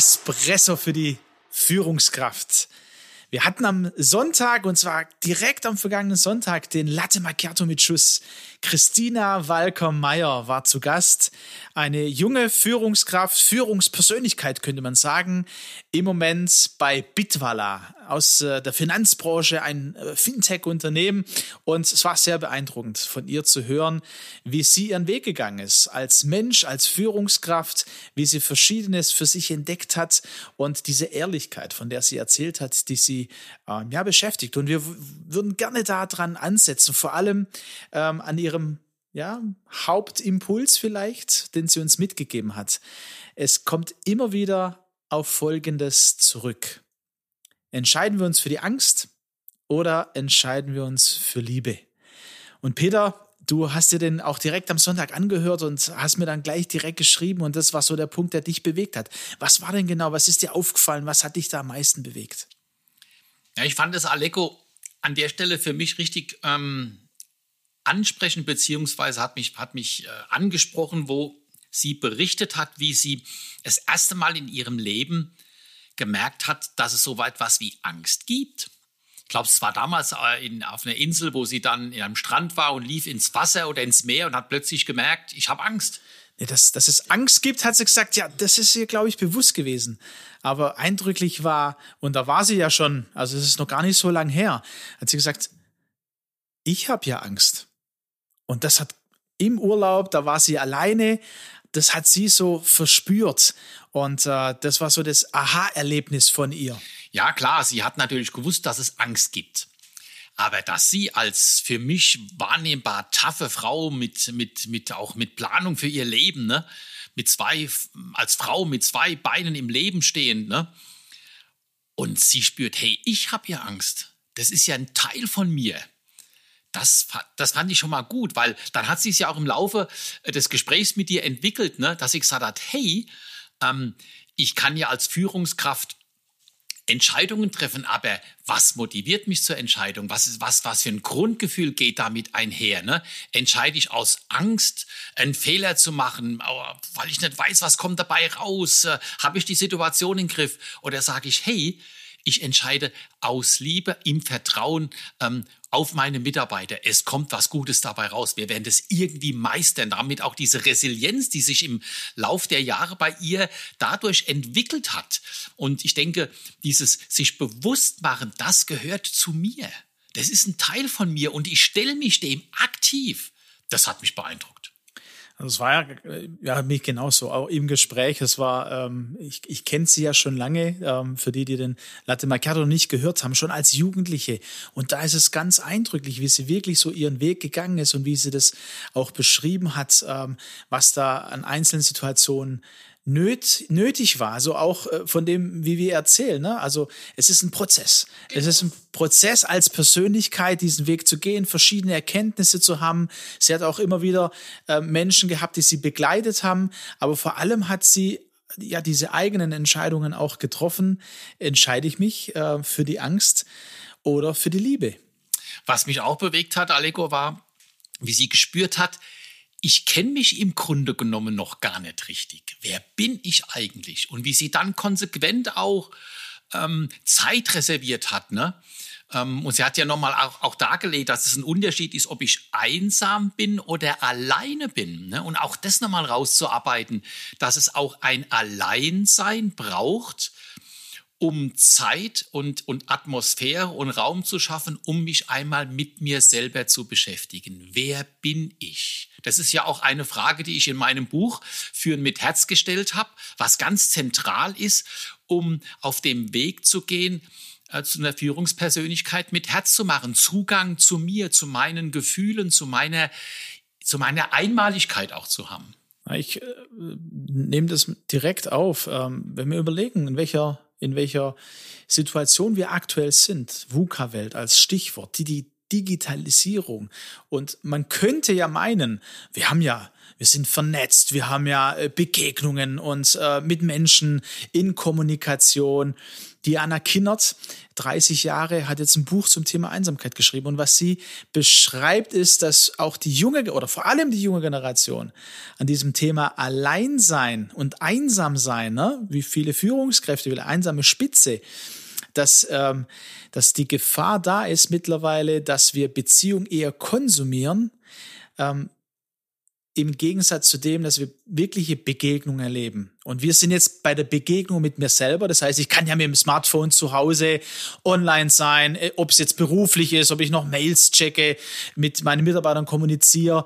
Espresso für die Führungskraft. Wir hatten am Sonntag, und zwar direkt am vergangenen Sonntag, den Latte Macchiato mit Schuss. Christina Walker-Meyer war zu Gast. Eine junge Führungskraft, Führungspersönlichkeit könnte man sagen, im Moment bei Bitwala aus äh, der Finanzbranche, ein äh, Fintech-Unternehmen. Und es war sehr beeindruckend von ihr zu hören, wie sie ihren Weg gegangen ist, als Mensch, als Führungskraft, wie sie Verschiedenes für sich entdeckt hat und diese Ehrlichkeit, von der sie erzählt hat, die sie äh, ja beschäftigt. Und wir würden gerne daran ansetzen, vor allem ähm, an ihrem ja, Hauptimpuls vielleicht, den sie uns mitgegeben hat. Es kommt immer wieder auf Folgendes zurück. Entscheiden wir uns für die Angst oder entscheiden wir uns für Liebe? Und Peter, du hast dir den auch direkt am Sonntag angehört und hast mir dann gleich direkt geschrieben und das war so der Punkt, der dich bewegt hat. Was war denn genau? Was ist dir aufgefallen? Was hat dich da am meisten bewegt? Ja, ich fand das Aleko an der Stelle für mich richtig ähm, ansprechend, beziehungsweise hat mich, hat mich äh, angesprochen, wo sie berichtet hat, wie sie das erste Mal in ihrem Leben gemerkt hat, dass es so etwas wie Angst gibt. Ich glaube, es war damals äh, in, auf einer Insel, wo sie dann einem Strand war und lief ins Wasser oder ins Meer und hat plötzlich gemerkt, ich habe Angst. Ja, dass, dass es Angst gibt, hat sie gesagt, ja, das ist ihr, glaube ich, bewusst gewesen. Aber eindrücklich war, und da war sie ja schon, also es ist noch gar nicht so lang her, hat sie gesagt, ich habe ja Angst. Und das hat im Urlaub, da war sie alleine, das hat sie so verspürt. Und äh, das war so das Aha-Erlebnis von ihr. Ja, klar, sie hat natürlich gewusst, dass es Angst gibt. Aber dass sie als für mich wahrnehmbar taffe Frau mit, mit, mit auch mit Planung für ihr Leben, ne, mit zwei, als Frau mit zwei Beinen im Leben stehend, ne, und sie spürt, hey, ich habe ja Angst. Das ist ja ein Teil von mir. Das, das fand ich schon mal gut, weil dann hat sie es ja auch im Laufe äh, des Gesprächs mit dir entwickelt, ne, dass sie gesagt hat, hey, ähm, ich kann ja als Führungskraft Entscheidungen treffen, aber was motiviert mich zur Entscheidung? Was, ist, was, was für ein Grundgefühl geht damit einher? Ne? Entscheide ich aus Angst, einen Fehler zu machen, weil ich nicht weiß, was kommt dabei raus? Äh, Habe ich die Situation im Griff? Oder sage ich, hey, ich entscheide aus Liebe, im Vertrauen ähm, auf meine Mitarbeiter. Es kommt was Gutes dabei raus. Wir werden das irgendwie meistern. Damit auch diese Resilienz, die sich im Lauf der Jahre bei ihr dadurch entwickelt hat. Und ich denke, dieses sich bewusst machen, das gehört zu mir. Das ist ein Teil von mir und ich stelle mich dem aktiv. Das hat mich beeindruckt. Es war ja, äh, ja mich genauso, auch im Gespräch. Es war, ähm, ich, ich kenne sie ja schon lange, ähm, für die, die den Latte Macchiato nicht gehört haben, schon als Jugendliche. Und da ist es ganz eindrücklich, wie sie wirklich so ihren Weg gegangen ist und wie sie das auch beschrieben hat, ähm, was da an einzelnen Situationen nöt, nötig war, so auch äh, von dem, wie wir erzählen. Ne? Also es ist ein Prozess. Genau. Es ist ein Prozess als Persönlichkeit, diesen Weg zu gehen, verschiedene Erkenntnisse zu haben. Sie hat auch immer wieder äh, Menschen gehabt, die sie begleitet haben, aber vor allem hat sie ja diese eigenen Entscheidungen auch getroffen. Entscheide ich mich äh, für die Angst oder für die Liebe? Was mich auch bewegt hat, Aleko, war, wie sie gespürt hat, ich kenne mich im Grunde genommen noch gar nicht richtig. Wer bin ich eigentlich? Und wie sie dann konsequent auch ähm, Zeit reserviert hat, ne? Ähm, und sie hat ja nochmal auch, auch dargelegt, dass es ein Unterschied ist, ob ich einsam bin oder alleine bin. Ne? Und auch das nochmal rauszuarbeiten, dass es auch ein Alleinsein braucht, um Zeit und, und Atmosphäre und Raum zu schaffen, um mich einmal mit mir selber zu beschäftigen. Wer bin ich? Das ist ja auch eine Frage, die ich in meinem Buch Führen mit Herz gestellt habe, was ganz zentral ist, um auf dem Weg zu gehen, äh, zu einer Führungspersönlichkeit mit Herz zu machen, Zugang zu mir, zu meinen Gefühlen, zu meiner, zu meiner Einmaligkeit auch zu haben. Ich äh, nehme das direkt auf. Ähm, wenn wir überlegen, in welcher, in welcher Situation wir aktuell sind, VUCA-Welt als Stichwort, die, die Digitalisierung. Und man könnte ja meinen, wir haben ja wir sind vernetzt, wir haben ja äh, Begegnungen und äh, mit Menschen in Kommunikation. Diana Kinnert, 30 Jahre, hat jetzt ein Buch zum Thema Einsamkeit geschrieben. Und was sie beschreibt, ist, dass auch die junge oder vor allem die junge Generation an diesem Thema Alleinsein und Einsamsein, ne, wie viele Führungskräfte, wie eine einsame Spitze, dass, ähm, dass die Gefahr da ist mittlerweile, dass wir Beziehung eher konsumieren, ähm, im Gegensatz zu dem, dass wir wirkliche Begegnungen erleben. Und wir sind jetzt bei der Begegnung mit mir selber. Das heißt, ich kann ja mit dem Smartphone zu Hause online sein, äh, ob es jetzt beruflich ist, ob ich noch Mails checke, mit meinen Mitarbeitern kommuniziere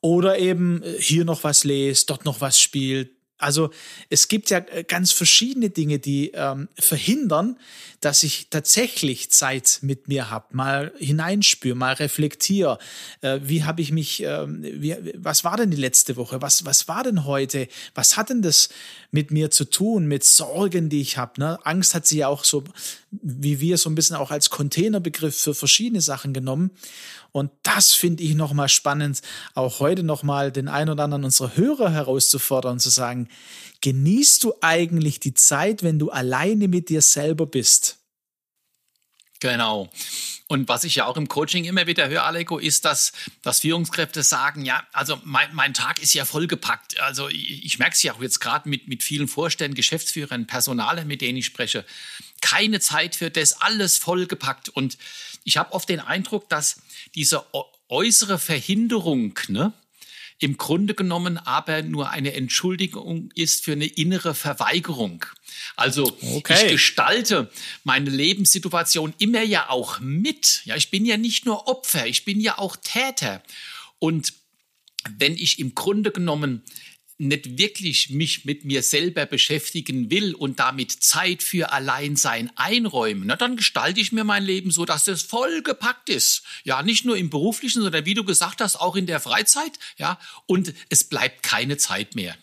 oder eben äh, hier noch was lese, dort noch was spielt, also es gibt ja äh, ganz verschiedene Dinge, die ähm, verhindern, dass ich tatsächlich Zeit mit mir habe, mal hineinspüre, mal reflektiere. Äh, wie habe ich mich, äh, wie, was war denn die letzte Woche? Was, was war denn heute? Was hat denn das mit mir zu tun, mit Sorgen, die ich habe? Ne? Angst hat sie ja auch so, wie wir so ein bisschen auch als Containerbegriff für verschiedene Sachen genommen. Und das finde ich nochmal spannend, auch heute nochmal den einen oder anderen unserer Hörer herauszufordern und zu sagen, genießt du eigentlich die Zeit, wenn du alleine mit dir selber bist? Genau. Und was ich ja auch im Coaching immer wieder höre, Aleko, ist, dass, dass Führungskräfte sagen, ja, also mein, mein Tag ist ja vollgepackt. Also ich, ich merke es ja auch jetzt gerade mit, mit vielen Vorständen, Geschäftsführern, Personale, mit denen ich spreche. Keine Zeit für das, alles vollgepackt. Und ich habe oft den Eindruck, dass diese äußere Verhinderung, ne, im Grunde genommen aber nur eine Entschuldigung ist für eine innere Verweigerung. Also okay. ich gestalte meine Lebenssituation immer ja auch mit. Ja, ich bin ja nicht nur Opfer, ich bin ja auch Täter. Und wenn ich im Grunde genommen nicht wirklich mich mit mir selber beschäftigen will und damit Zeit für Alleinsein einräumen, na, dann gestalte ich mir mein Leben so, dass es vollgepackt ist. Ja, nicht nur im beruflichen, sondern wie du gesagt hast, auch in der Freizeit. Ja, und es bleibt keine Zeit mehr.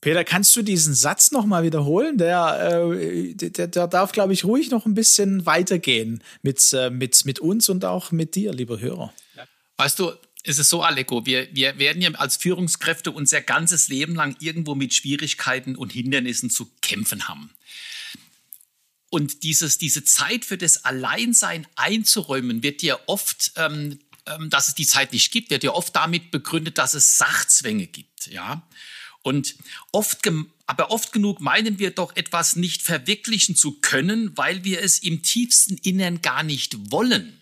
Peter, kannst du diesen Satz noch mal wiederholen? Der, äh, der, der darf, glaube ich, ruhig noch ein bisschen weitergehen mit, äh, mit, mit uns und auch mit dir, lieber Hörer. Weißt du, es ist so, Aleko, wir, wir werden ja als Führungskräfte unser ganzes Leben lang irgendwo mit Schwierigkeiten und Hindernissen zu kämpfen haben. Und dieses, diese Zeit für das Alleinsein einzuräumen, wird ja oft, ähm, ähm, dass es die Zeit nicht gibt, wird ja oft damit begründet, dass es Sachzwänge gibt. Ja? Und oft, aber oft genug meinen wir doch etwas nicht verwirklichen zu können, weil wir es im tiefsten Innern gar nicht wollen.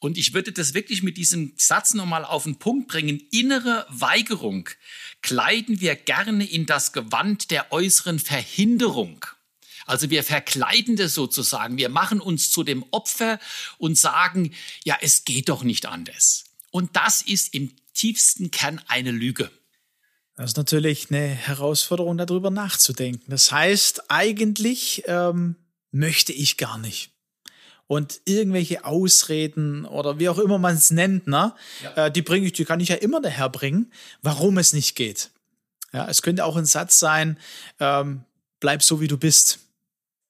Und ich würde das wirklich mit diesem Satz nochmal auf den Punkt bringen. Innere Weigerung kleiden wir gerne in das Gewand der äußeren Verhinderung. Also wir verkleiden das sozusagen. Wir machen uns zu dem Opfer und sagen, ja, es geht doch nicht anders. Und das ist im tiefsten Kern eine Lüge. Das ist natürlich eine Herausforderung, darüber nachzudenken. Das heißt, eigentlich ähm, möchte ich gar nicht und irgendwelche Ausreden oder wie auch immer man es nennt, ne, ja. äh, die bringe ich, die kann ich ja immer daherbringen, warum es nicht geht. Ja, es könnte auch ein Satz sein, ähm, bleib so wie du bist.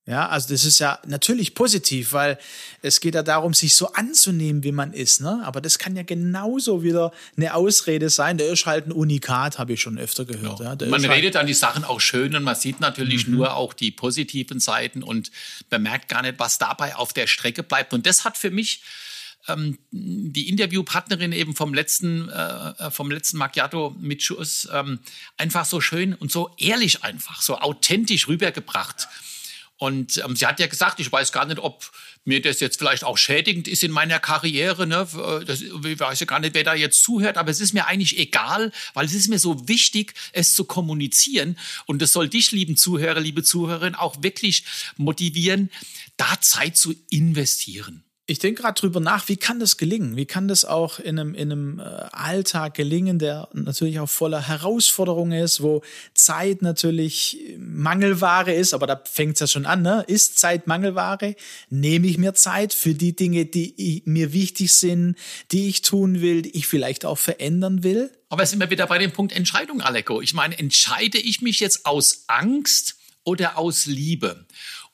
Ja, also das ist ja natürlich positiv, weil es geht ja darum, sich so anzunehmen, wie man ist. Ne? Aber das kann ja genauso wieder eine Ausrede sein. Der ist halt ein Unikat, habe ich schon öfter gehört. Ja. ja man halt redet dann die Sachen auch schön und man sieht natürlich mhm. nur auch die positiven Seiten und bemerkt gar nicht, was dabei auf der Strecke bleibt. Und das hat für mich ähm, die Interviewpartnerin eben vom letzten, äh, äh vom letzten Macchiato mit Schuss ähm, einfach so schön und so ehrlich einfach, so authentisch rübergebracht. Ja und ähm, sie hat ja gesagt, ich weiß gar nicht, ob mir das jetzt vielleicht auch schädigend ist in meiner Karriere. Ne? Äh, das, ich weiß ja gar nicht, wer da jetzt zuhört, aber es ist mir eigentlich egal, weil es ist mir so wichtig, es zu kommunizieren. Und das soll dich, lieben Zuhörer, liebe Zuhörerin, auch wirklich motivieren, da Zeit zu investieren. Ich denke gerade drüber nach, wie kann das gelingen? Wie kann das auch in einem, in einem äh, Alltag gelingen, der natürlich auch voller Herausforderungen ist, wo Zeit natürlich Mangelware ist, aber da fängt es ja schon an, ne? Ist Zeit Mangelware? Nehme ich mir Zeit für die Dinge, die mir wichtig sind, die ich tun will, die ich vielleicht auch verändern will? Aber sind wir wieder bei dem Punkt Entscheidung, Aleko. Ich meine, entscheide ich mich jetzt aus Angst oder aus Liebe?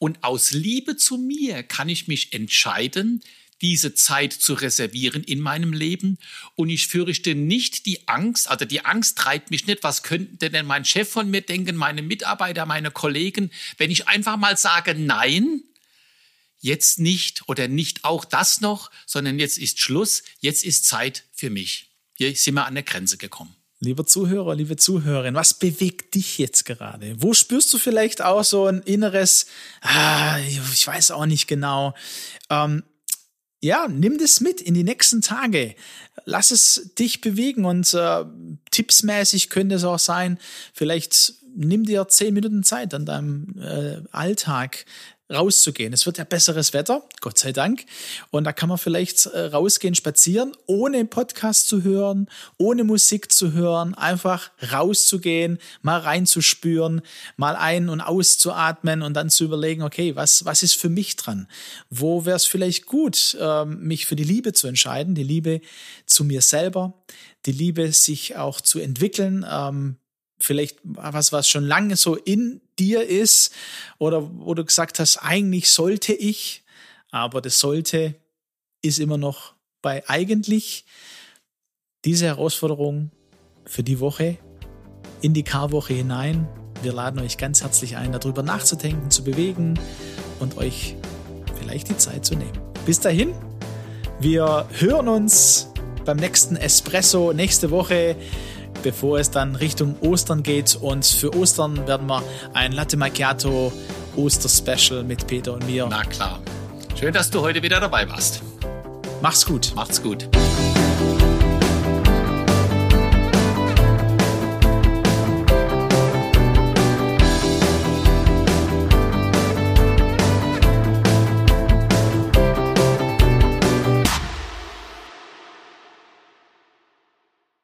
Und aus Liebe zu mir kann ich mich entscheiden, diese Zeit zu reservieren in meinem Leben. Und ich fürchte nicht die Angst, also die Angst treibt mich nicht, was könnte denn mein Chef von mir denken, meine Mitarbeiter, meine Kollegen, wenn ich einfach mal sage, nein, jetzt nicht oder nicht auch das noch, sondern jetzt ist Schluss, jetzt ist Zeit für mich. Hier sind wir an der Grenze gekommen. Lieber Zuhörer, liebe Zuhörerin, was bewegt dich jetzt gerade? Wo spürst du vielleicht auch so ein inneres, ah, ich weiß auch nicht genau. Ähm, ja, nimm das mit in die nächsten Tage. Lass es dich bewegen und äh, tippsmäßig könnte es auch sein, vielleicht nimm dir zehn Minuten Zeit an deinem äh, Alltag, rauszugehen. Es wird ja besseres Wetter, Gott sei Dank. Und da kann man vielleicht äh, rausgehen, spazieren, ohne Podcast zu hören, ohne Musik zu hören, einfach rauszugehen, mal reinzuspüren, mal ein- und auszuatmen und dann zu überlegen, okay, was, was ist für mich dran? Wo wäre es vielleicht gut, ähm, mich für die Liebe zu entscheiden, die Liebe zu mir selber, die Liebe, sich auch zu entwickeln, ähm, vielleicht was, was schon lange so in dir ist oder wo du gesagt hast, eigentlich sollte ich, aber das sollte ist immer noch bei eigentlich diese Herausforderung für die Woche in die Karwoche hinein. Wir laden euch ganz herzlich ein, darüber nachzudenken, zu bewegen und euch vielleicht die Zeit zu nehmen. Bis dahin, wir hören uns beim nächsten Espresso nächste Woche bevor es dann Richtung Ostern geht. Und für Ostern werden wir ein Latte Macchiato Oster-Special mit Peter und mir. Na klar. Schön, dass du heute wieder dabei warst. Mach's gut. Macht's gut.